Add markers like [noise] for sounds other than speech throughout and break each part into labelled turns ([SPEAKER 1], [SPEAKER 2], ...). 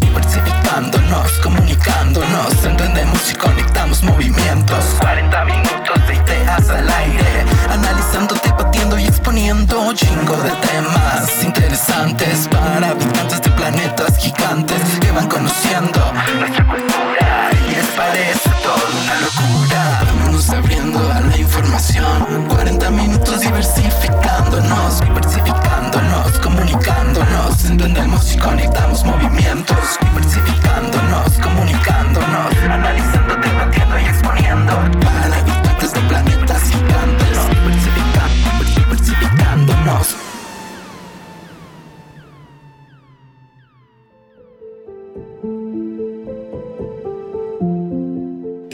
[SPEAKER 1] Diversificándonos, comunicándonos, entendemos y conectamos movimientos. 40 minutos de ideas al aire, analizando, debatiendo y exponiendo chingo de temas interesantes para habitantes de planetas gigantes que van conociendo nuestra cultura y les parece todo una locura. Vámonos abriendo a la información, 40 minutos diversificándonos, diversificándonos, comunicándonos, entendemos y conectamos movimientos, diversificándonos,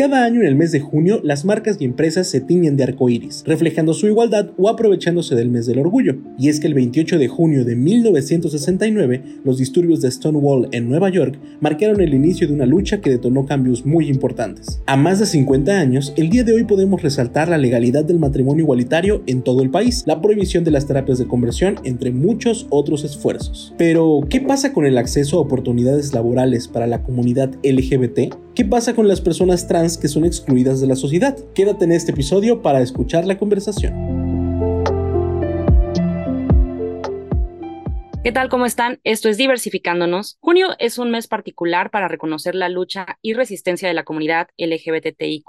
[SPEAKER 2] Cada año en el mes de junio, las marcas y empresas se tiñen de arcoíris, reflejando su igualdad o aprovechándose del mes del orgullo. Y es que el 28 de junio de 1969, los disturbios de Stonewall en Nueva York marcaron el inicio de una lucha que detonó cambios muy importantes. A más de 50 años, el día de hoy podemos resaltar la legalidad del matrimonio igualitario en todo el país, la prohibición de las terapias de conversión, entre muchos otros esfuerzos. Pero, ¿qué pasa con el acceso a oportunidades laborales para la comunidad LGBT? ¿Qué pasa con las personas trans que son excluidas de la sociedad? Quédate en este episodio para escuchar la conversación.
[SPEAKER 3] ¿Qué tal? ¿Cómo están? Esto es Diversificándonos. Junio es un mes particular para reconocer la lucha y resistencia de la comunidad LGBTIQ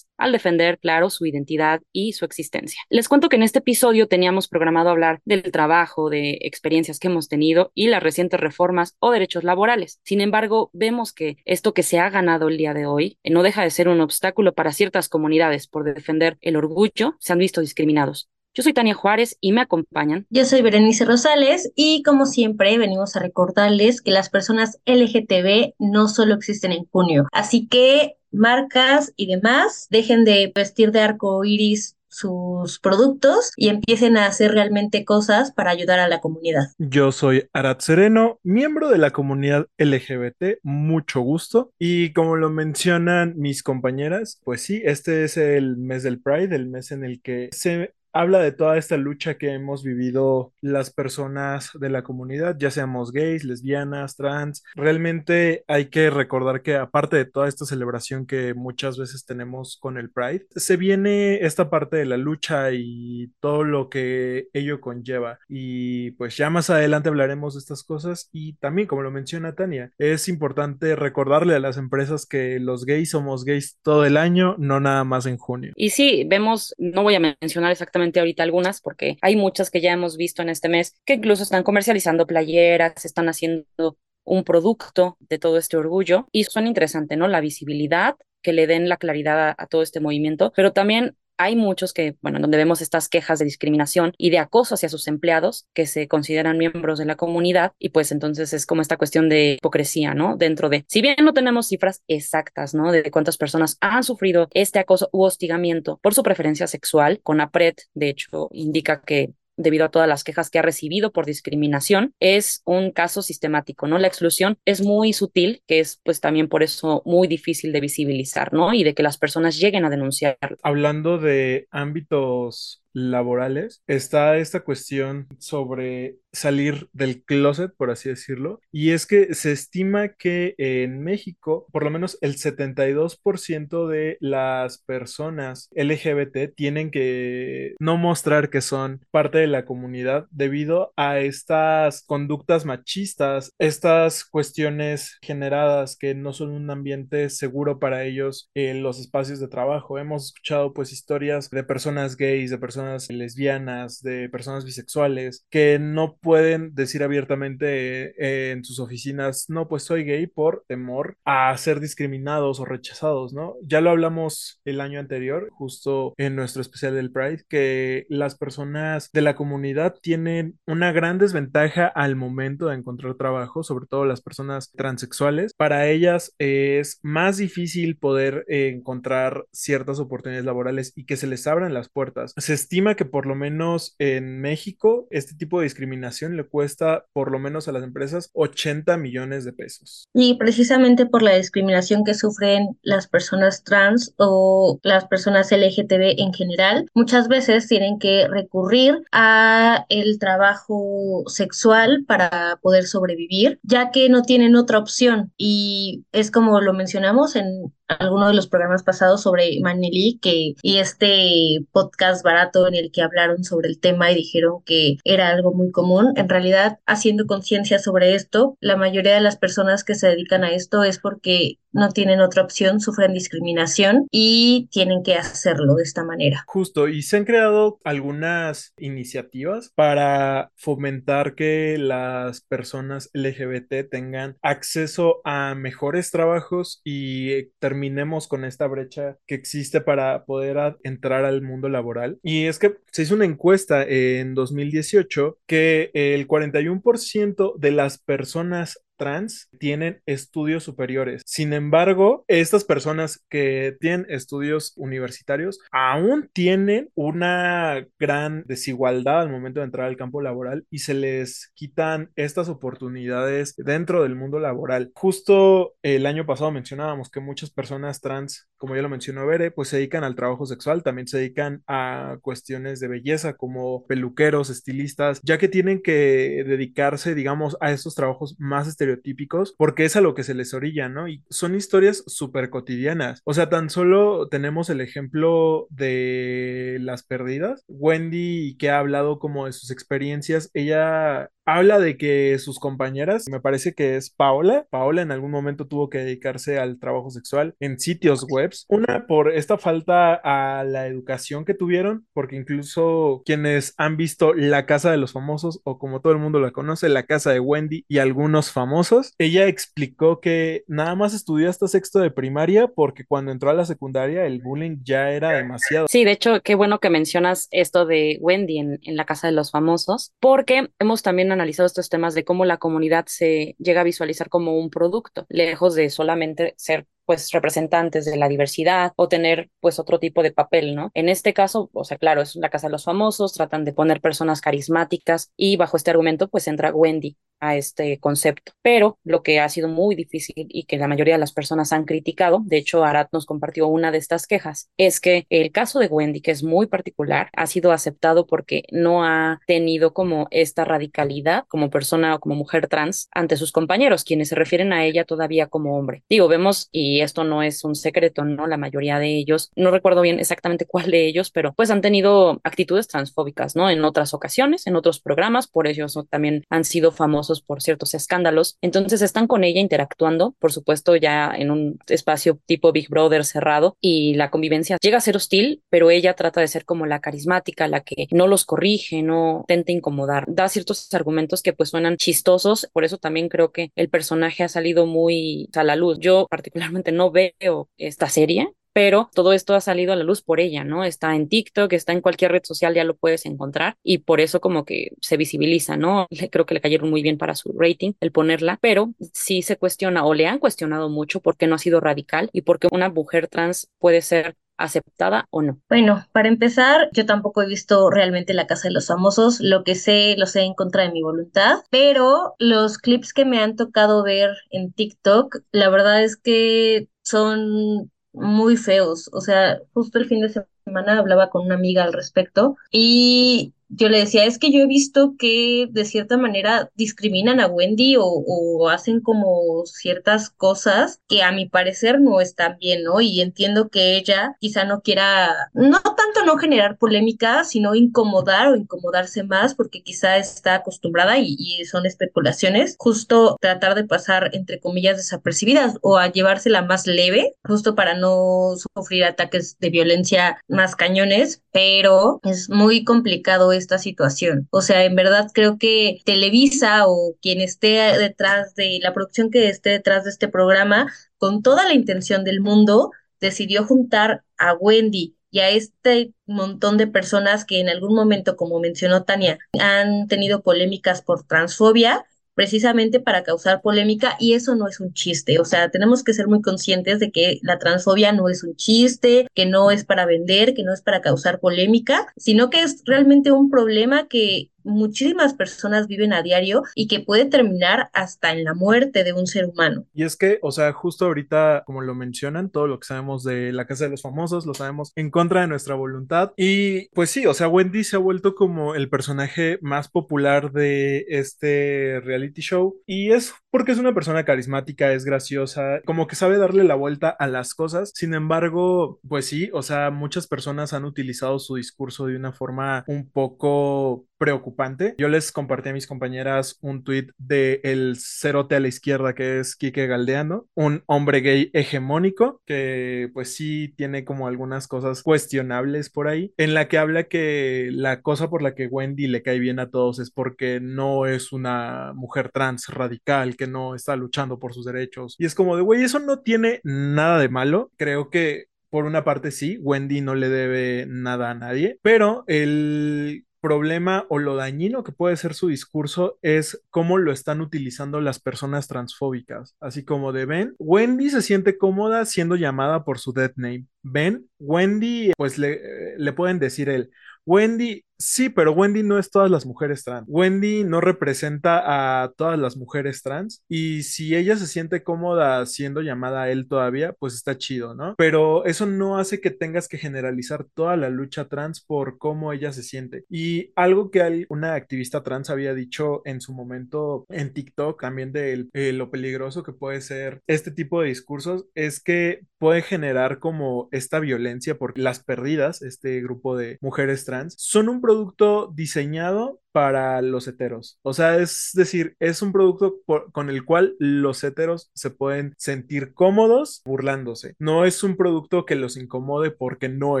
[SPEAKER 3] al defender, claro, su identidad y su existencia. Les cuento que en este episodio teníamos programado hablar del trabajo, de experiencias que hemos tenido y las recientes reformas o derechos laborales. Sin embargo, vemos que esto que se ha ganado el día de hoy no deja de ser un obstáculo para ciertas comunidades por defender el orgullo, se han visto discriminados. Yo soy Tania Juárez y me acompañan.
[SPEAKER 4] Yo soy Berenice Rosales y como siempre venimos a recordarles que las personas LGTB no solo existen en junio. Así que marcas y demás dejen de vestir de arco iris sus productos y empiecen a hacer realmente cosas para ayudar a la comunidad.
[SPEAKER 5] Yo soy Arat Sereno, miembro de la comunidad LGBT, mucho gusto. Y como lo mencionan mis compañeras, pues sí, este es el mes del Pride, el mes en el que se habla de toda esta lucha que hemos vivido las personas de la comunidad, ya seamos gays, lesbianas, trans. Realmente hay que recordar que aparte de toda esta celebración que muchas veces tenemos con el Pride, se viene esta parte de la lucha y todo lo que ello conlleva. Y pues ya más adelante hablaremos de estas cosas y también, como lo menciona Tania, es importante recordarle a las empresas que los gays somos gays todo el año, no nada más en junio.
[SPEAKER 3] Y sí, vemos, no voy a mencionar exactamente ahorita algunas, porque hay muchas que ya hemos visto en este mes que incluso están comercializando playeras, están haciendo un producto de todo este orgullo y son interesante, ¿no? La visibilidad que le den la claridad a todo este movimiento, pero también hay muchos que, bueno, donde vemos estas quejas de discriminación y de acoso hacia sus empleados que se consideran miembros de la comunidad y pues entonces es como esta cuestión de hipocresía, ¿no? Dentro de, si bien no tenemos cifras exactas, ¿no? De cuántas personas han sufrido este acoso u hostigamiento por su preferencia sexual, con APRED, de hecho, indica que debido a todas las quejas que ha recibido por discriminación, es un caso sistemático, ¿no? La exclusión es muy sutil, que es pues también por eso muy difícil de visibilizar, ¿no? Y de que las personas lleguen a denunciar.
[SPEAKER 5] Hablando de ámbitos laborales, está esta cuestión sobre salir del closet, por así decirlo, y es que se estima que en México, por lo menos el 72% de las personas LGBT tienen que no mostrar que son parte de la comunidad debido a estas conductas machistas, estas cuestiones generadas que no son un ambiente seguro para ellos en los espacios de trabajo. Hemos escuchado pues historias de personas gays, de personas lesbianas, de personas bisexuales, que no pueden decir abiertamente eh, en sus oficinas, no, pues soy gay por temor a ser discriminados o rechazados, ¿no? Ya lo hablamos el año anterior, justo en nuestro especial del Pride, que las personas de la comunidad tienen una gran desventaja al momento de encontrar trabajo, sobre todo las personas transexuales. Para ellas es más difícil poder encontrar ciertas oportunidades laborales y que se les abran las puertas. Se estima que por lo menos en México este tipo de discriminación le cuesta por lo menos a las empresas 80 millones de pesos.
[SPEAKER 4] Y precisamente por la discriminación que sufren las personas trans o las personas LGTB en general, muchas veces tienen que recurrir a el trabajo sexual para poder sobrevivir, ya que no tienen otra opción. Y es como lo mencionamos en alguno de los programas pasados sobre Manili que y este podcast barato en el que hablaron sobre el tema y dijeron que era algo muy común. En realidad, haciendo conciencia sobre esto, la mayoría de las personas que se dedican a esto es porque no tienen otra opción, sufren discriminación y tienen que hacerlo de esta manera.
[SPEAKER 5] Justo, y se han creado algunas iniciativas para fomentar que las personas LGBT tengan acceso a mejores trabajos y terminemos con esta brecha que existe para poder entrar al mundo laboral. Y es que se hizo una encuesta en 2018 que el 41% de las personas trans tienen estudios superiores. Sin embargo, estas personas que tienen estudios universitarios aún tienen una gran desigualdad al momento de entrar al campo laboral y se les quitan estas oportunidades dentro del mundo laboral. Justo el año pasado mencionábamos que muchas personas trans, como ya lo mencionó Bere, pues se dedican al trabajo sexual, también se dedican a cuestiones de belleza como peluqueros, estilistas, ya que tienen que dedicarse, digamos, a estos trabajos más estereotípicos porque es a lo que se les orilla, ¿no? Y son historias súper cotidianas. O sea, tan solo tenemos el ejemplo de las perdidas. Wendy, que ha hablado como de sus experiencias, ella habla de que sus compañeras, me parece que es Paola, Paola en algún momento tuvo que dedicarse al trabajo sexual en sitios una por esta falta a la educación que tuvieron, porque incluso quienes han visto La Casa de los Famosos o como todo el mundo la conoce, La Casa de Wendy y algunos famosos, ella explicó que nada más estudió hasta sexto de primaria porque cuando entró a la secundaria el bullying ya era demasiado.
[SPEAKER 3] Sí, de hecho, qué bueno que mencionas esto de Wendy en, en La Casa de los Famosos, porque hemos también analizado estos temas de cómo la comunidad se llega a visualizar como un producto, lejos de solamente ser pues representantes de la diversidad o tener pues otro tipo de papel, ¿no? En este caso, o sea, claro, es la casa de los famosos, tratan de poner personas carismáticas y bajo este argumento pues entra Wendy a este concepto. Pero lo que ha sido muy difícil y que la mayoría de las personas han criticado, de hecho Arat nos compartió una de estas quejas, es que el caso de Wendy, que es muy particular, ha sido aceptado porque no ha tenido como esta radicalidad como persona o como mujer trans ante sus compañeros, quienes se refieren a ella todavía como hombre. Digo, vemos, y esto no es un secreto, ¿no? La mayoría de ellos, no recuerdo bien exactamente [laughs] cuál de ellos, pero pues han tenido actitudes transfóbicas, ¿no? En otras ocasiones, en otros programas, por ello también han sido famosos por ciertos escándalos. Entonces están con ella interactuando, por supuesto ya en un espacio tipo Big Brother cerrado y la convivencia llega a ser hostil, pero ella trata de ser como la carismática, la que no los corrige, no intenta incomodar, da ciertos argumentos que pues suenan chistosos, por eso también creo que el personaje ha salido muy a la luz. Yo [laughs] particularmente no veo esta serie, pero todo esto ha salido a la luz por ella, ¿no? Está en TikTok, está en cualquier red social, ya lo puedes encontrar y por eso como que se visibiliza, ¿no? Creo que le cayeron muy bien para su rating el ponerla, pero sí se cuestiona o le han cuestionado mucho por qué no ha sido radical y por qué una mujer trans puede ser aceptada o no?
[SPEAKER 4] Bueno, para empezar, yo tampoco he visto realmente La Casa de los Famosos, lo que sé lo sé en contra de mi voluntad, pero los clips que me han tocado ver en TikTok, la verdad es que son muy feos. O sea, justo el fin de semana hablaba con una amiga al respecto y yo le decía, es que yo he visto que de cierta manera discriminan a Wendy o, hacen como ciertas cosas que a mi parecer no están bien, ¿no? Y entiendo que ella quizá no quiera, no no generar polémica, sino incomodar o incomodarse más porque quizá está acostumbrada y, son especulaciones, justo tratar de pasar entre comillas desapercibidas o a llevársela más leve, justo para no sufrir ataques de violencia más cañones, pero es muy complicado esta situación. O sea, en verdad creo que Televisa o quien esté detrás de la producción que esté detrás de este programa, con toda la intención del mundo, decidió juntar a Wendy y a este montón de personas que en algún momento, como mencionó Tania, han tenido polémicas por transfobia precisamente para causar polémica y eso no es un chiste. O sea, tenemos que ser muy conscientes de que la transfobia no es un chiste, que no es para vender, que no es para causar polémica, sino que es realmente un problema que muchísimas personas viven a diario y que puede terminar hasta en la muerte de un ser humano.
[SPEAKER 5] Y es que, o sea, justo ahorita, como lo mencionan, todo lo que sabemos de la Casa de los Famosos, lo sabemos en contra de nuestra voluntad. Y pues sí, o sea, Wendy se ha vuelto como el personaje más popular de este reality show y es porque es una persona carismática, es graciosa, como que sabe darle la vuelta a las cosas. Sin embargo, pues sí, o sea, muchas personas han utilizado su discurso de una forma un poco preocupante. Yo les compartí a mis compañeras un tuit de el cerote a la izquierda que es Quique Galdeano, un hombre gay hegemónico que pues sí tiene como algunas cosas cuestionables por ahí, en la que habla que la cosa por la que Wendy le cae bien a todos es porque no es una mujer trans radical, que no está luchando por sus derechos. Y es como de, güey, eso no tiene nada de malo. Creo que por una parte sí, Wendy no le debe nada a nadie, pero el problema o lo dañino que puede ser su discurso es cómo lo están utilizando las personas transfóbicas. Así como de Ben, Wendy se siente cómoda siendo llamada por su dead name. Ben, Wendy, pues le, le pueden decir él, Wendy, sí, pero Wendy no es todas las mujeres trans. Wendy no representa a todas las mujeres trans y si ella se siente cómoda siendo llamada a él todavía, pues está chido, ¿no? Pero eso no hace que tengas que generalizar toda la lucha trans por cómo ella se siente. Y algo que una activista trans había dicho en su momento en TikTok, también de eh, lo peligroso que puede ser este tipo de discursos, es que puede generar como esta violencia porque las perdidas, este grupo de mujeres trans, son un producto diseñado para los heteros. O sea, es decir, es un producto con el cual los heteros se pueden sentir cómodos burlándose. No es un producto que los incomode porque no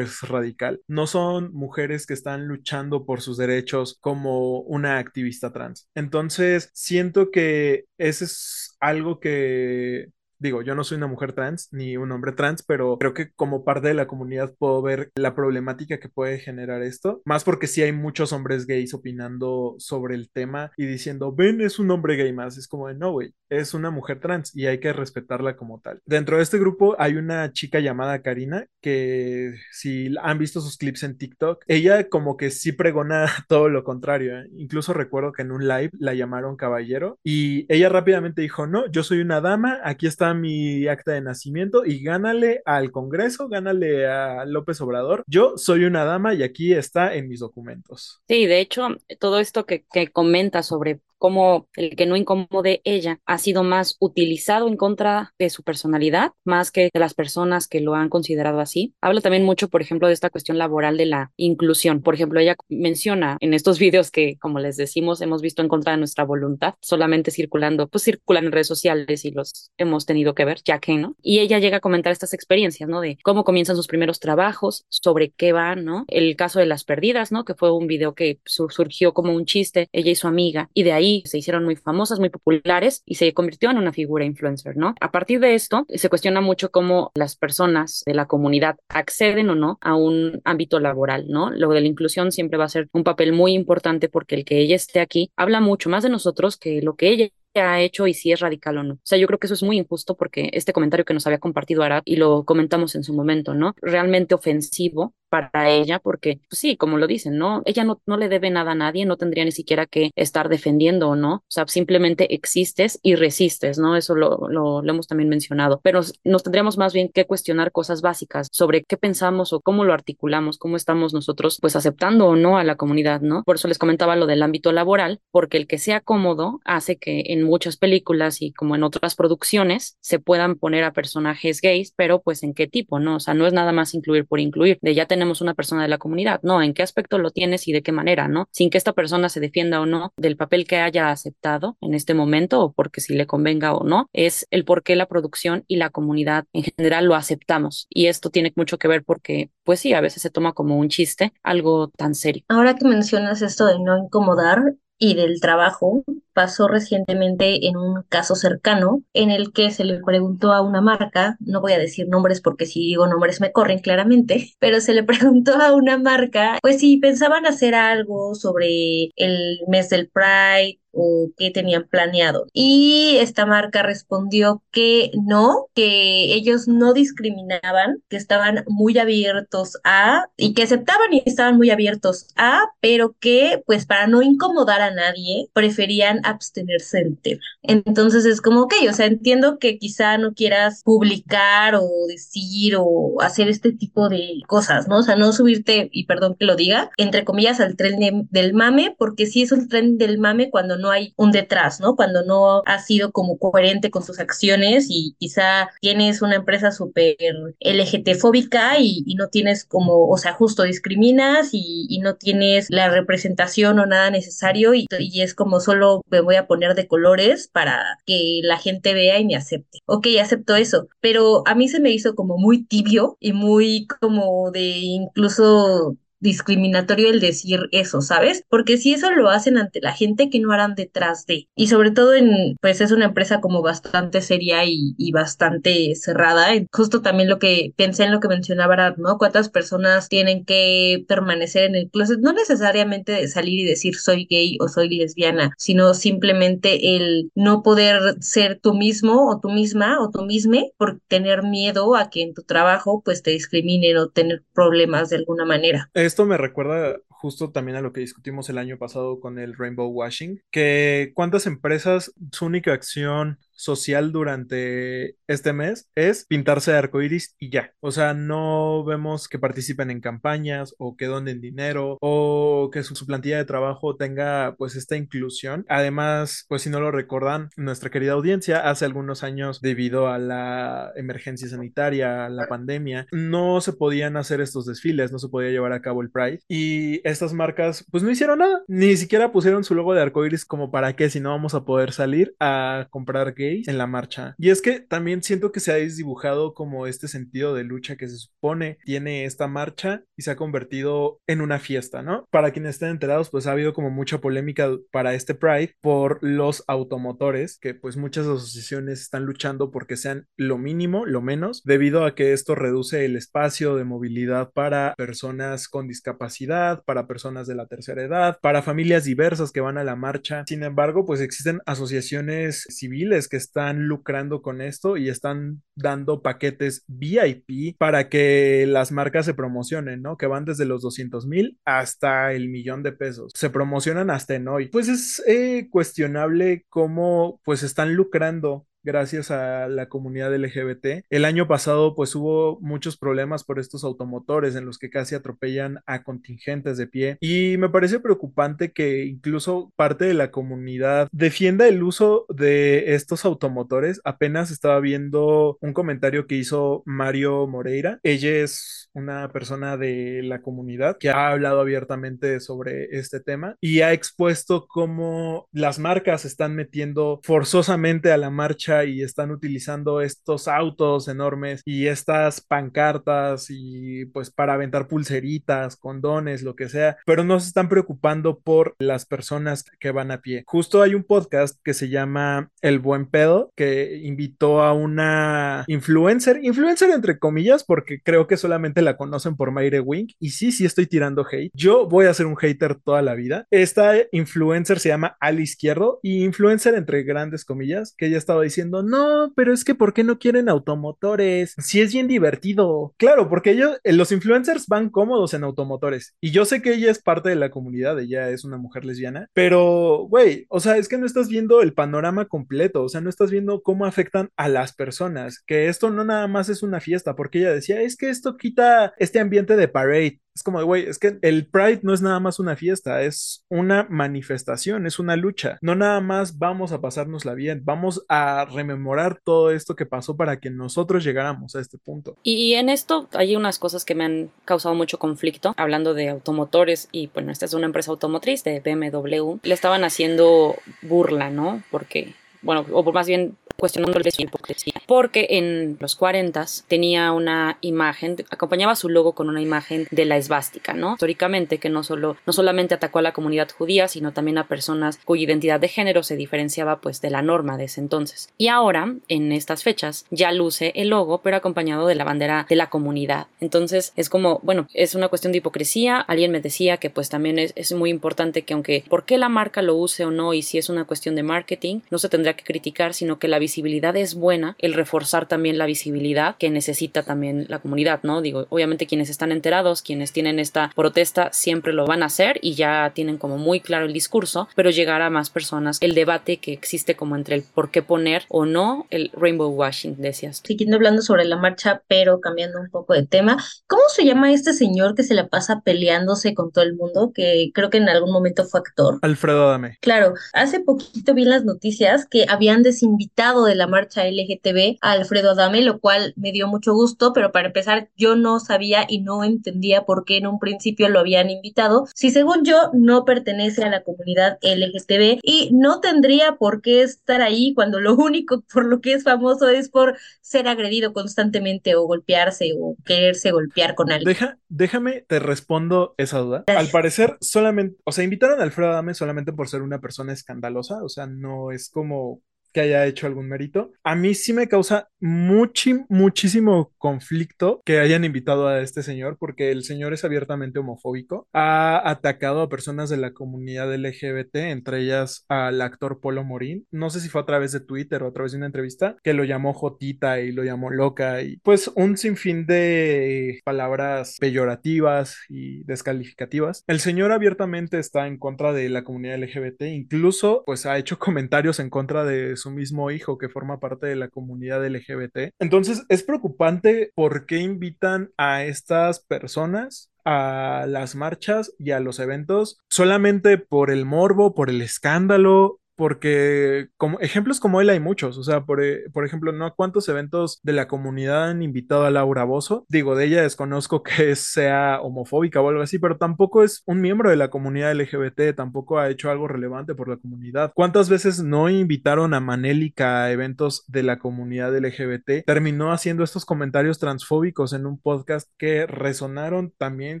[SPEAKER 5] es radical. No son mujeres que están luchando por sus derechos como una activista trans. Entonces, siento que ese es algo que digo, yo no soy una mujer trans ni un hombre trans, pero creo que como parte de la comunidad puedo ver la problemática que puede generar esto, más porque sí hay muchos hombres gays opinando sobre el tema y diciendo, ven, es un hombre gay más, es como de, no, güey, es una mujer trans y hay que respetarla como tal. Dentro de este grupo hay una chica llamada Karina que si han visto sus clips en TikTok, ella como que sí pregona [laughs] todo lo contrario, ¿eh? incluso recuerdo que en un live la llamaron caballero y ella rápidamente dijo, no, yo soy una dama, aquí está mi acta de nacimiento y gánale al Congreso, gánale a López Obrador. Yo soy una dama y aquí está en mis documentos.
[SPEAKER 3] Sí, de hecho, todo esto que, que comenta sobre como el que no incomode ella ha sido más utilizado en contra de su personalidad, más que de las personas que lo han considerado así. Habla también mucho, por ejemplo, de esta cuestión laboral de la inclusión. Por ejemplo, ella menciona en estos [laughs] videos que, como les decimos, hemos visto en contra de nuestra voluntad, solamente circulando, pues circulan en redes sociales y los hemos tenido que ver, ya que, ¿no? Y ella llega a comentar estas experiencias, ¿no? De cómo comienzan sus primeros trabajos, sobre qué van, ¿no? El caso de las perdidas, ¿no? Que fue un video que surgió como un chiste, ella y su amiga, y de ahí se hicieron muy famosas, muy populares y se convirtió en una figura influencer, ¿no? A partir de esto, se cuestiona mucho cómo las personas de la comunidad acceden o no a un ámbito laboral, ¿no? Lo de la inclusión siempre va a ser un papel muy importante porque el que ella esté aquí habla mucho más de nosotros que lo que ella ha hecho y si es radical o no. O sea, yo creo que eso es muy injusto porque este comentario que nos había compartido Arad y lo comentamos en su momento, ¿no? Realmente ofensivo para ella porque, pues sí, como lo dicen, ¿no? Ella no, no le debe nada a nadie, no tendría ni siquiera que estar defendiendo o no. O sea, simplemente existes y resistes, ¿no? Eso lo, lo, hemos también mencionado. Pero nos tendríamos más bien que cuestionar cosas básicas sobre qué pensamos o cómo lo articulamos, cómo estamos nosotros, pues aceptando o no a la comunidad, ¿no? Por eso les comentaba lo del ámbito laboral, porque el que sea cómodo hace que en muchas películas y como en otras producciones se puedan poner a personajes gays, pero pues en qué tipo, ¿no? O sea, no es nada más incluir por incluir, de ya tenemos una persona de la comunidad, no, en qué aspecto lo tienes y de qué manera, ¿no? Sin que esta persona se defienda o no del papel que haya aceptado en este momento o porque si le convenga o no, es el por qué la producción y la comunidad en general lo aceptamos. Y esto tiene mucho que ver porque, pues sí, a veces se toma como un chiste algo tan serio.
[SPEAKER 4] Ahora que mencionas esto de no incomodar, y del trabajo, pasó recientemente en un caso cercano en el que se le preguntó a una marca, no voy a decir nombres porque si digo nombres me corren claramente, [laughs] pero se le preguntó a una marca, pues si pensaban hacer algo sobre el mes del Pride o qué tenían planeado. Y esta marca respondió que no, que ellos no discriminaban, que estaban muy abiertos a y que aceptaban y estaban muy abiertos a, pero que pues para no incomodar a nadie preferían abstenerse del tema. Entonces es como, ok, o sea, entiendo que quizá no quieras publicar o decir o hacer este tipo de cosas, ¿no? O sea, no subirte, y perdón que lo diga, entre comillas, al tren del mame, porque sí es un tren del mame cuando no hay un detrás, ¿no? Cuando no has sido como coherente con sus acciones y quizá tienes una empresa súper LGT fóbica y, no tienes como, o sea, justo discriminas y, no tienes la representación o nada necesario y, y es como solo me voy a poner de colores para que la gente vea y me acepte. Ok, acepto eso, pero a mí se me hizo como muy tibio y muy como de incluso discriminatorio el decir eso, ¿sabes? Porque si eso lo hacen ante la gente, que no harán detrás de? Y sobre todo en, pues es una empresa como bastante seria y, bastante cerrada. Justo también lo que pensé en lo que mencionaba ¿no? ¿Cuántas personas tienen que permanecer en el closet? No necesariamente salir y decir soy gay o soy lesbiana, sino simplemente el no poder ser tú mismo o tú misma o tú misma por tener miedo a que en tu trabajo pues te discriminen o tener problemas de alguna manera
[SPEAKER 5] esto me recuerda justo también a lo que discutimos el año pasado con el rainbow washing, que cuántas empresas su única acción social durante este mes es pintarse de arcoiris y ya. O sea, no vemos que participen en campañas o que donen dinero o que su, plantilla de trabajo tenga pues esta inclusión. Además, pues si no lo recordan, nuestra querida audiencia, hace algunos años debido a la emergencia sanitaria, la pandemia, no se podían hacer estos desfiles, no se podía llevar a cabo el Pride y estas marcas pues no hicieron nada, ni siquiera pusieron su logo de arcoiris como para qué si no vamos a poder salir a comprar en la marcha. Y es que también siento que se ha desdibujado como este sentido de lucha que se supone tiene esta marcha y se ha convertido en una fiesta, ¿no? Para quienes estén enterados, pues ha habido como mucha polémica para este Pride por los automotores, que pues muchas asociaciones están luchando porque sean lo mínimo, lo menos, debido a que esto reduce el espacio de movilidad para personas con discapacidad, para personas de la tercera edad, para familias diversas que van a la marcha. Sin embargo, pues existen asociaciones civiles que están lucrando con esto y están dando paquetes VIP para que las marcas se promocionen, ¿no? Que van desde los 200 mil hasta el millón de pesos. Se promocionan hasta en hoy. Pues es eh, cuestionable cómo pues están lucrando gracias a la comunidad LGBT. El año pasado pues hubo muchos problemas por estos automotores en los que casi atropellan a contingentes de pie y me parece preocupante que incluso parte de la comunidad defienda el uso de estos automotores. Apenas estaba viendo un comentario que hizo Mario Moreira. Ella es una persona de la comunidad que ha hablado abiertamente sobre este tema y ha expuesto cómo las marcas están metiendo forzosamente a la marcha y están utilizando estos autos enormes y estas pancartas y pues para aventar pulseritas, condones, lo que sea, pero no se están preocupando por las personas que van a pie. Justo hay un podcast que se llama El Buen Pedo que invitó a una influencer, influencer entre comillas, porque creo que solamente la conocen por Mayre Wink y sí, sí estoy tirando hate. Yo voy a ser un hater toda la vida. Esta influencer se llama Ali Izquierdo y influencer entre grandes comillas que ella estaba diciendo no, pero es que ¿por qué no quieren automotores? Si es bien divertido. Claro, porque ellos, eh, los influencers van cómodos en automotores. Y yo sé que ella es parte de la comunidad, ella es una mujer lesbiana, pero, güey, o sea, es que no estás viendo el panorama completo, o sea, no estás viendo cómo afectan a las personas, que esto no nada más es una fiesta, porque ella decía, es que esto quita este ambiente de parade, es como, güey, es que el Pride no es nada más una fiesta, es una manifestación, es una lucha. No nada más vamos a pasárnosla bien, vamos a rememorar todo esto que pasó para que nosotros llegáramos a este punto.
[SPEAKER 3] Y en esto hay unas cosas que me han causado mucho conflicto, hablando de automotores y bueno, esta es una empresa automotriz de BMW, le estaban haciendo burla, ¿no? Porque bueno, o más bien cuestionando la hipocresía, porque en los 40 tenía una imagen, acompañaba su logo con una imagen de la esvástica, ¿no? Históricamente que no solo no solamente atacó a la comunidad judía, sino también a personas cuya identidad de género se diferenciaba pues de la norma de ese entonces. Y ahora, en estas fechas, ya luce el logo, pero acompañado de la bandera de la comunidad. Entonces, es como, bueno, es una cuestión de hipocresía. Alguien me decía que pues también es, es muy importante que aunque por qué la marca lo use o no y si es una cuestión de marketing, no se tendrá que criticar, sino que la visibilidad es buena, el reforzar también la visibilidad que necesita también la comunidad, ¿no? Digo, obviamente quienes están enterados, quienes tienen esta protesta, siempre lo van a hacer y ya tienen como muy claro el discurso, pero llegar a más personas el debate que existe como entre el por qué poner o no el rainbow washing, decías.
[SPEAKER 4] Siguiendo hablando sobre la marcha, pero cambiando un poco de tema, ¿cómo se llama este señor que se la pasa peleándose con todo el mundo, que creo que en algún momento fue actor?
[SPEAKER 5] Alfredo Adame.
[SPEAKER 4] Claro, hace poquito vi las noticias que habían desinvitado de la marcha LGTB a Alfredo Adame, lo cual me dio mucho gusto, pero para empezar yo no sabía y no entendía por qué en un principio lo habían invitado, si según yo no pertenece a la comunidad LGTB y no tendría por qué estar ahí cuando lo [laughs] único por lo que es famoso es por ser agredido constantemente o golpearse o quererse golpear con alguien.
[SPEAKER 5] Deja, déjame, te respondo esa duda. Al parecer, solamente, o sea, invitaron a Alfredo Adame solamente por ser una persona escandalosa, o sea, no es como que haya hecho algún mérito. A mí sí me causa muchi, muchísimo conflicto que hayan invitado a este señor, porque el señor es abiertamente homofóbico. Ha atacado a personas de la comunidad LGBT, entre ellas al actor Polo Morín. No sé si fue a través de Twitter o a través de una entrevista, que lo llamó Jotita y lo llamó loca y pues un sinfín de palabras peyorativas y descalificativas. El señor abiertamente está en contra de la comunidad LGBT, incluso pues ha hecho comentarios en contra de su mismo hijo que forma parte de la comunidad LGBT. Entonces es preocupante por qué invitan a estas personas a las marchas y a los eventos solamente por el morbo, por el escándalo, porque como ejemplos como él hay muchos, o sea, por, eh, por ejemplo, ¿no? ¿Cuántos eventos de la comunidad han invitado a Laura Bozo? Digo, de ella desconozco [laughs] que sea homofóbica o algo así, pero tampoco es un miembro de la comunidad LGBT, tampoco ha hecho algo relevante por la comunidad. ¿Cuántas veces no invitaron a Manélica a eventos de la comunidad LGBT? Terminó haciendo estos comentarios transfóbicos en un podcast que resonaron también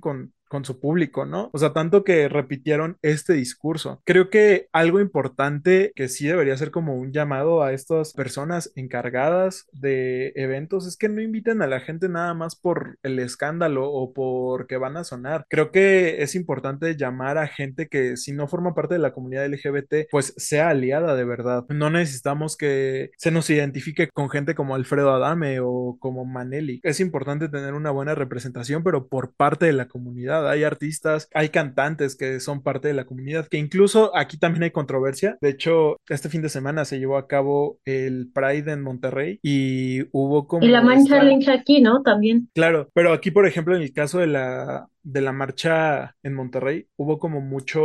[SPEAKER 5] con con su público, ¿no? O sea, tanto que repitieron este discurso. Creo que algo importante que sí debería ser como un llamado a estas personas encargadas de eventos es que no inviten a la gente nada más por el escándalo o porque van a sonar. Creo que es importante llamar a gente que si no forma parte de la comunidad LGBT, pues sea aliada de verdad. No necesitamos que se nos identifique con gente como Alfredo Adame o como Maneli. Es importante tener una buena representación, pero por parte de la comunidad hay artistas, hay cantantes que son parte de la comunidad, que incluso aquí también hay controversia. De hecho, este fin de semana se llevó a cabo el Pride en Monterrey y hubo como...
[SPEAKER 4] Y la Mancha esta... aquí, ¿no? También.
[SPEAKER 5] Claro, pero aquí, por ejemplo, en el caso de la de la marcha en Monterrey hubo como mucho,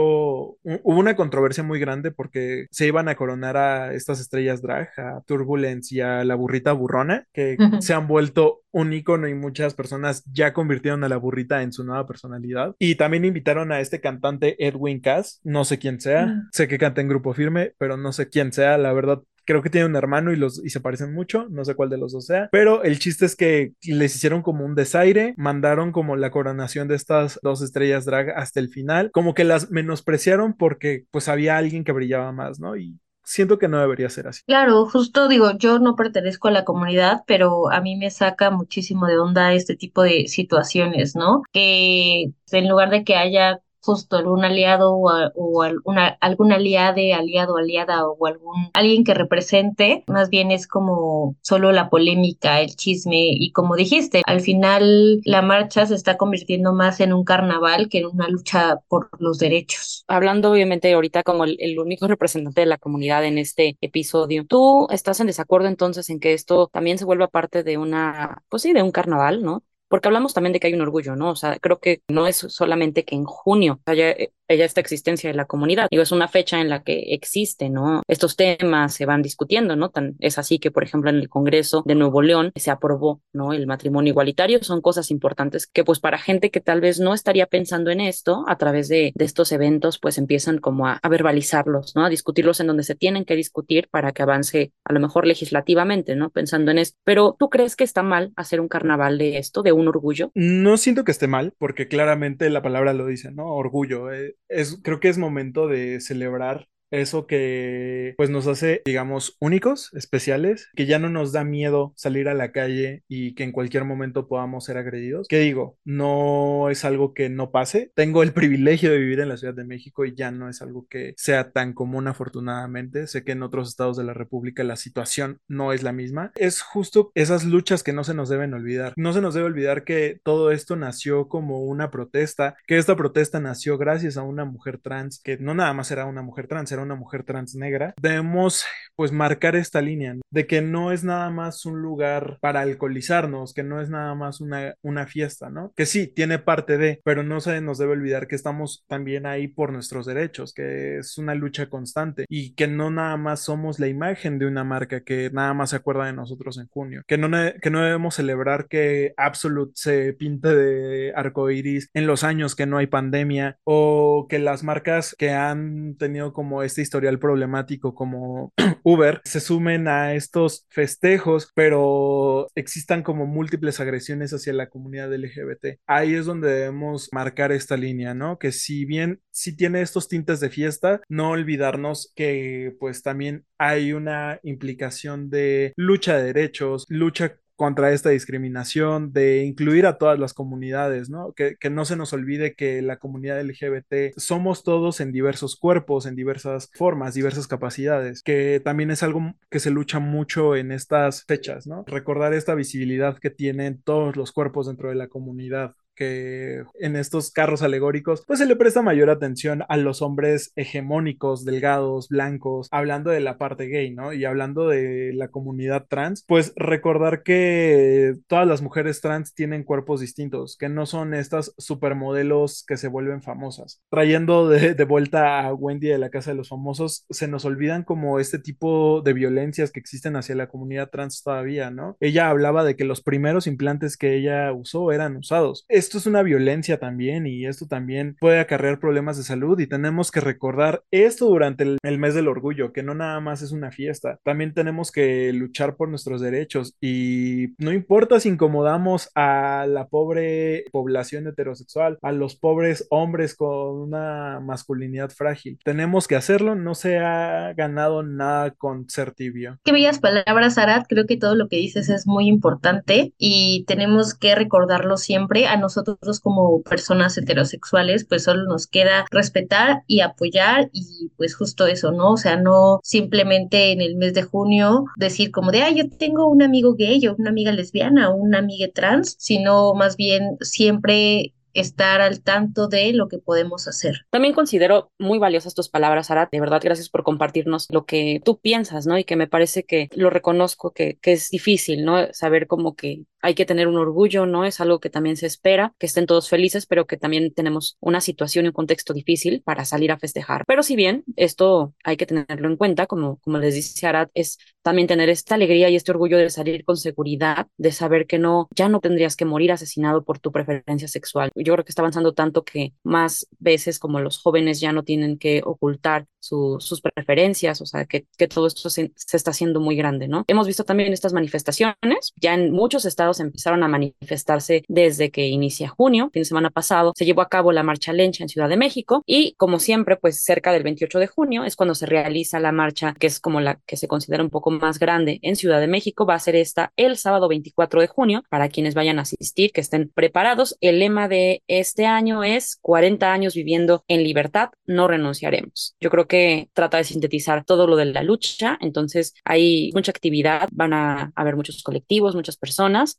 [SPEAKER 5] hubo una controversia muy grande porque se iban a coronar a estas estrellas drag, a Turbulence y a la burrita burrona, que se han vuelto un icono y muchas personas ya convirtieron a la burrita en su nueva personalidad. Y también invitaron a este cantante Edwin Cass, no sé quién sea, sé que canta en grupo firme, pero no sé quién sea, la verdad creo que tiene un hermano y, los, y se parecen mucho, no sé cuál de los dos sea, pero el chiste es que les hicieron como un desaire, mandaron como la coronación de estas dos estrellas drag hasta el final, como que las menospreciaron porque pues había alguien que brillaba más, ¿no? Y siento que no debería ser así.
[SPEAKER 4] Claro, justo digo, yo no pertenezco a la comunidad, pero a mí me saca muchísimo de onda este tipo de situaciones, ¿no? Que en lugar de que haya justo algún aliado o, o alguna, algún aliade, aliado, aliada o algún alguien que represente, más bien es como solo la polémica, el chisme y como dijiste, al final la marcha se está convirtiendo más en un carnaval que en una lucha por los derechos.
[SPEAKER 3] Hablando obviamente ahorita como el, el único representante de la comunidad en este episodio, ¿tú estás en desacuerdo entonces en que esto también se vuelva parte de una, pues sí, de un carnaval, ¿no? Porque hablamos también de que hay un orgullo, ¿no? O sea, creo que no es solamente que en junio haya esta existencia de la comunidad. Digo, es una fecha en la que existe, ¿no? Estos temas se van discutiendo, ¿no? Tan, es así que, por ejemplo, en el Congreso de Nuevo León se aprobó, ¿no? El matrimonio igualitario. Son cosas importantes que, pues, para gente que tal vez no estaría pensando en esto, a través de, estos eventos, pues empiezan como a, a, verbalizarlos, ¿no? A discutirlos en donde se tienen que discutir para que avance a lo mejor legislativamente, ¿no? Pensando en esto. Pero ¿tú crees que está mal hacer un carnaval de esto, de un orgullo?
[SPEAKER 5] No siento que esté mal, porque claramente la palabra lo dice, ¿no? Orgullo. Eh, es, creo que es momento de celebrar eso que pues nos hace, digamos, únicos, especiales, que ya no nos da miedo salir a la calle y que en cualquier momento podamos ser agredidos. ¿Qué digo? No es algo que no pase. Tengo el [laughs] privilegio de vivir en la Ciudad de México y ya no es algo que sea tan común afortunadamente. Sé que en otros estados de la República la situación no es la misma. Es justo esas luchas que no se nos deben olvidar. No se nos debe olvidar que todo esto nació como una protesta, que esta protesta nació gracias a una mujer trans, que no nada más era una mujer trans, era una mujer trans negra, debemos pues marcar esta línea de que no es nada más un lugar para alcoholizarnos, que no es nada más una, una fiesta, ¿no? Que sí, tiene parte de, pero no se nos debe olvidar que estamos también ahí por nuestros derechos, que es una lucha constante y que no nada más somos la imagen de una marca que nada más se acuerda de nosotros en junio, que no, que no debemos celebrar que Absolute se pinte de arco iris en los años que no hay pandemia o que las marcas que han tenido como este historial problemático como [clears throat] Uber se sumen a estos festejos, pero existan como múltiples agresiones hacia la comunidad LGBT. Ahí es donde debemos marcar esta línea, ¿no? Que si bien si tiene estos tintes de fiesta, no olvidarnos que pues también hay una implicación de lucha de derechos, lucha contra esta discriminación, de incluir a todas las comunidades, ¿no? Que, que, no se nos olvide que la comunidad LGBT somos todos en diversos cuerpos, en diversas formas, diversas capacidades, que también es algo que se lucha mucho en estas fechas, ¿no? Recordar esta visibilidad que tienen todos los cuerpos dentro de la comunidad que en estos carros alegóricos, pues se le presta mayor atención a los hombres hegemónicos, delgados, blancos, hablando de la parte gay, ¿no? Y hablando de la comunidad trans, pues recordar que todas las mujeres trans tienen cuerpos distintos, que no son estas supermodelos que se vuelven famosas. Trayendo de, vuelta a Wendy de la Casa de los Famosos, se nos olvidan como este tipo de violencias que existen hacia la comunidad trans todavía, ¿no? Ella hablaba de que los primeros implantes que ella usó eran usados. Esto es una violencia también y esto también puede acarrear problemas de salud y tenemos que recordar esto durante el, el, mes del orgullo, que no nada más es una fiesta, también tenemos que luchar por nuestros derechos y no importa si incomodamos a la pobre población heterosexual, a los pobres hombres con una masculinidad frágil, tenemos que hacerlo, no se ha ganado nada con ser tibio.
[SPEAKER 4] Qué bellas palabras, Arad, creo que todo lo que dices es muy importante y tenemos que recordarlo siempre. A nosotros nosotros como personas heterosexuales, pues solo nos queda respetar y apoyar y pues justo eso, ¿no? O sea, no simplemente en el mes de junio decir como de, ah, yo tengo un amigo gay o una amiga lesbiana o una amiga trans, sino más bien siempre estar al tanto de lo que podemos hacer.
[SPEAKER 3] También considero muy valiosas tus palabras, Ara. De verdad, gracias por compartirnos lo que tú piensas, ¿no? Y que me parece que lo reconozco, que, que es difícil, ¿no? Saber como que hay que tener un orgullo, ¿no? Es algo que también se espera, que estén todos felices, pero que también tenemos una situación y un contexto difícil para salir a festejar. Pero si bien esto hay que tenerlo en cuenta, como, como les dice Arad, es también tener esta alegría y este orgullo de salir con seguridad, de saber que no, ya no tendrías que morir asesinado por tu preferencia sexual. Yo creo que está avanzando tanto que más veces como los jóvenes ya no tienen que ocultar su, sus preferencias, o sea, que, que todo esto se, se está haciendo muy grande, ¿no? Hemos visto también estas manifestaciones, ya en muchos estados empezaron a manifestarse desde que inicia junio. Fin de semana pasado se llevó a cabo la marcha lencha en Ciudad de México y como siempre, pues cerca del 28 de junio es cuando se realiza la marcha que es como la que se considera un poco más grande en Ciudad de México. Va a ser esta el sábado 24 de junio para quienes vayan a asistir, que estén preparados. El lema de este año es 40 años viviendo en libertad, no renunciaremos. Yo creo que trata de sintetizar todo lo de la lucha, entonces hay mucha actividad, van a haber muchos colectivos, muchas personas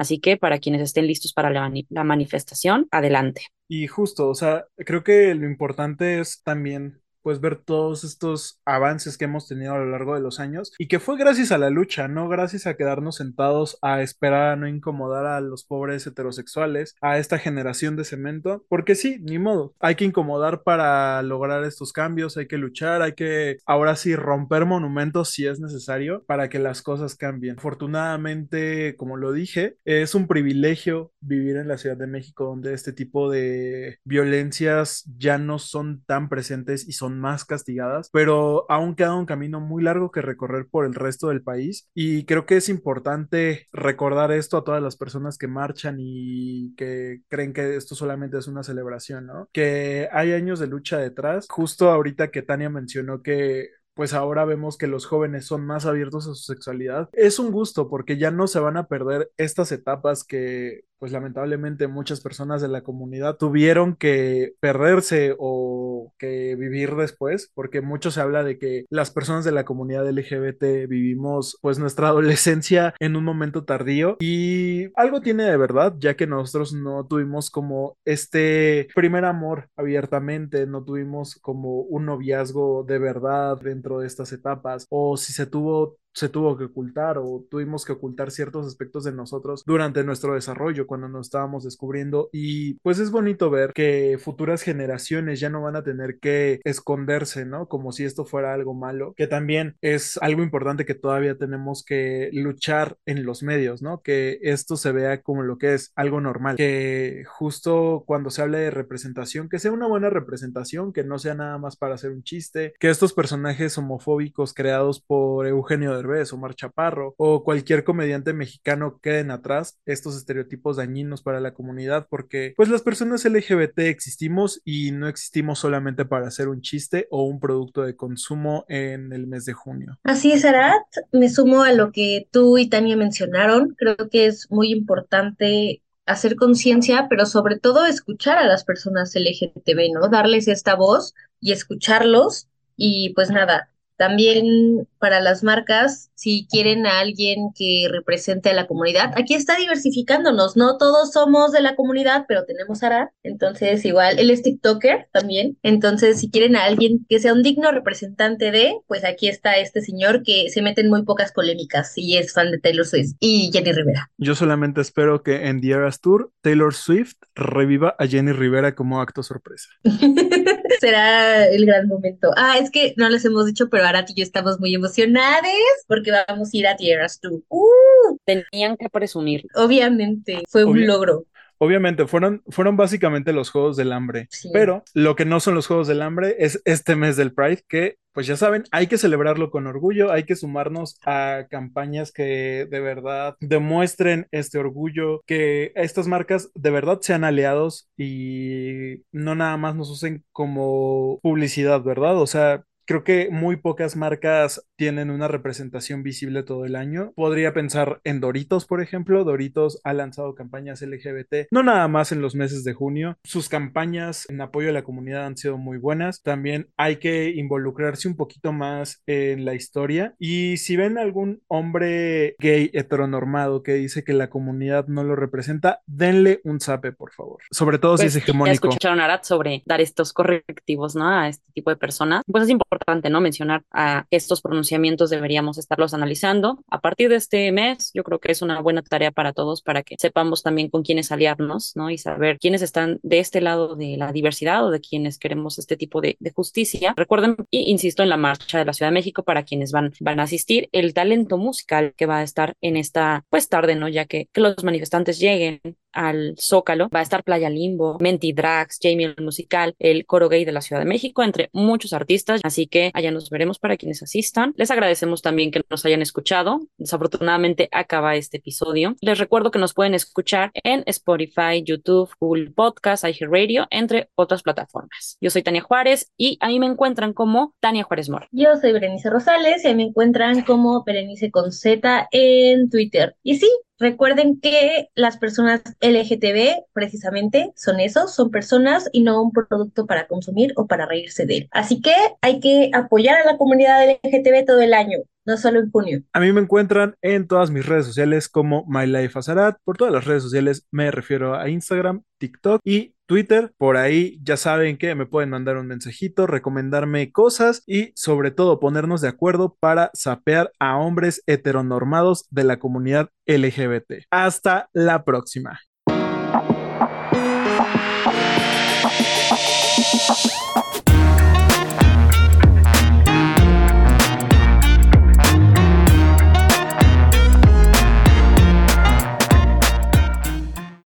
[SPEAKER 3] Así que para quienes estén listos para la, la, manifestación, adelante.
[SPEAKER 5] Y justo, o sea, creo que lo importante es también pues ver todos estos avances que hemos tenido a lo largo de los años y que fue gracias a la lucha, no gracias a quedarnos sentados a esperar a no incomodar a los pobres heterosexuales, a esta generación de cemento, porque sí, ni modo, hay que incomodar para lograr estos cambios, hay que luchar, hay que ahora sí romper monumentos si es necesario para que las cosas cambien. Afortunadamente, como lo dije, es un privilegio vivir en la Ciudad de México donde este tipo de violencias ya no son tan presentes y son más castigadas, pero aún queda un camino muy largo que recorrer por el resto del país y creo que es importante recordar esto a todas las personas que marchan y que creen que esto solamente es una celebración, ¿no? Que hay años de lucha detrás. Justo ahorita que Tania mencionó que pues ahora vemos que los jóvenes son más abiertos a su sexualidad. Es un gusto porque ya no se van a perder estas etapas que pues lamentablemente muchas personas de la comunidad tuvieron que perderse o que vivir después, porque mucho se habla de que las personas de la comunidad LGBT vivimos pues nuestra [laughs] adolescencia en un momento tardío y algo tiene de verdad, ya que nosotros no tuvimos como este primer amor abiertamente, no tuvimos como un noviazgo de verdad dentro de estas etapas, o si se tuvo se tuvo que ocultar o tuvimos que ocultar ciertos aspectos de nosotros durante nuestro desarrollo cuando nos estábamos descubriendo y pues es bonito ver que futuras generaciones ya no van a tener que esconderse, ¿no? Como si esto fuera algo malo, que también es algo importante que todavía tenemos que luchar en los medios, ¿no? Que esto se vea como lo que es algo normal, que justo cuando se habla de representación, que sea una buena representación, que no sea nada más para hacer un chiste, que estos personajes homofóbicos creados por Eugenio Derbez, Omar Chaparro o cualquier comediante mexicano queden atrás estos estereotipos dañinos para la comunidad porque pues las personas LGBT existimos y no existimos solamente para hacer un chiste o un producto de consumo en el mes de junio.
[SPEAKER 4] Así es, Arat. Me sumo a lo que tú y Tania mencionaron. Creo que es muy importante hacer conciencia, pero sobre todo escuchar a las personas LGTB, ¿no? Darles esta voz y escucharlos. Y pues nada, también para las marcas, si quieren a alguien que represente a la comunidad, aquí está diversificándonos, no todos somos de la comunidad, pero tenemos a entonces igual, él es TikToker también, entonces si quieren a alguien que sea un digno representante de, pues aquí está este señor que se mete en muy pocas polémicas y es fan de Taylor Swift y Jenny Rivera.
[SPEAKER 5] Yo solamente espero que en The Eras Tour Taylor Swift reviva a Jenny Rivera como acto sorpresa. [laughs]
[SPEAKER 4] Será el gran momento. Ah, es que no les hemos dicho, pero Arat y yo estamos muy emocionadas porque vamos a ir a Tierras tú. ¡Uh!
[SPEAKER 3] Tenían que presumir.
[SPEAKER 4] Obviamente, fue un logro.
[SPEAKER 5] Obviamente, fueron, fueron básicamente los Juegos del Hambre, pero lo que no son los Juegos del Hambre es este mes del Pride, que pues ya saben, hay que celebrarlo con orgullo, hay que sumarnos a campañas que de verdad demuestren este orgullo, que estas marcas de verdad sean aliados y no nada más nos usen como publicidad, ¿verdad? O sea, Creo que muy pocas marcas tienen una representación visible todo el año. Podría pensar en Doritos, por ejemplo. Doritos ha lanzado campañas LGBT, no nada más en los meses de junio. Sus campañas en apoyo a la comunidad han sido muy buenas. También hay que involucrarse un poquito más en la historia. Y si ven algún hombre gay heteronormado que dice que la comunidad no lo representa, denle un zape, por favor. Sobre todo si es pues, hegemónico.
[SPEAKER 3] Ya escucharon a Arat sobre dar estos correctivos, ¿no? A este tipo de personas. Pues es importante importante, ¿no? Mencionar a estos pronunciamientos deberíamos estarlos analizando. A partir de este mes, yo creo que es una buena tarea para todos para que sepamos también con quiénes aliarnos, ¿no? Y saber quiénes están de este lado de la diversidad o de quienes queremos este tipo de, justicia. Recuerden, insisto, en la marcha de la Ciudad de México para quienes van, van a asistir, el talento musical que va a estar en esta, pues tarde, ¿no? Ya que, que los manifestantes lleguen al Zócalo. Va a estar Playa Limbo, Menti Drax, Jamie el musical, el coro gay de la Ciudad de México, entre muchos artistas. Así que allá nos veremos para quienes asistan. Les agradecemos también que nos hayan escuchado. Desafortunadamente acaba este episodio. Les recuerdo que nos pueden escuchar en Spotify, YouTube, Google Podcast, iHeartRadio, entre otras plataformas. Yo soy Tania Juárez y ahí me encuentran como Tania Juárez Mora.
[SPEAKER 4] Yo soy Berenice Rosales y ahí me encuentran como Berenice con Z en Twitter. Y sí, Recuerden que las personas LGTB precisamente son esos, son personas y no un producto para consumir o para reírse de él. Así que hay que apoyar a la comunidad LGTB todo el año no.
[SPEAKER 5] A mí me encuentran en todas mis redes sociales como MyLifeAzarat. Por todas las redes sociales me refiero a Instagram, TikTok y Twitter. Por ahí ya saben que me pueden mandar un mensajito, recomendarme cosas y sobre todo ponernos de acuerdo para sapear a hombres heteronormados de la comunidad LGBT. Hasta la próxima.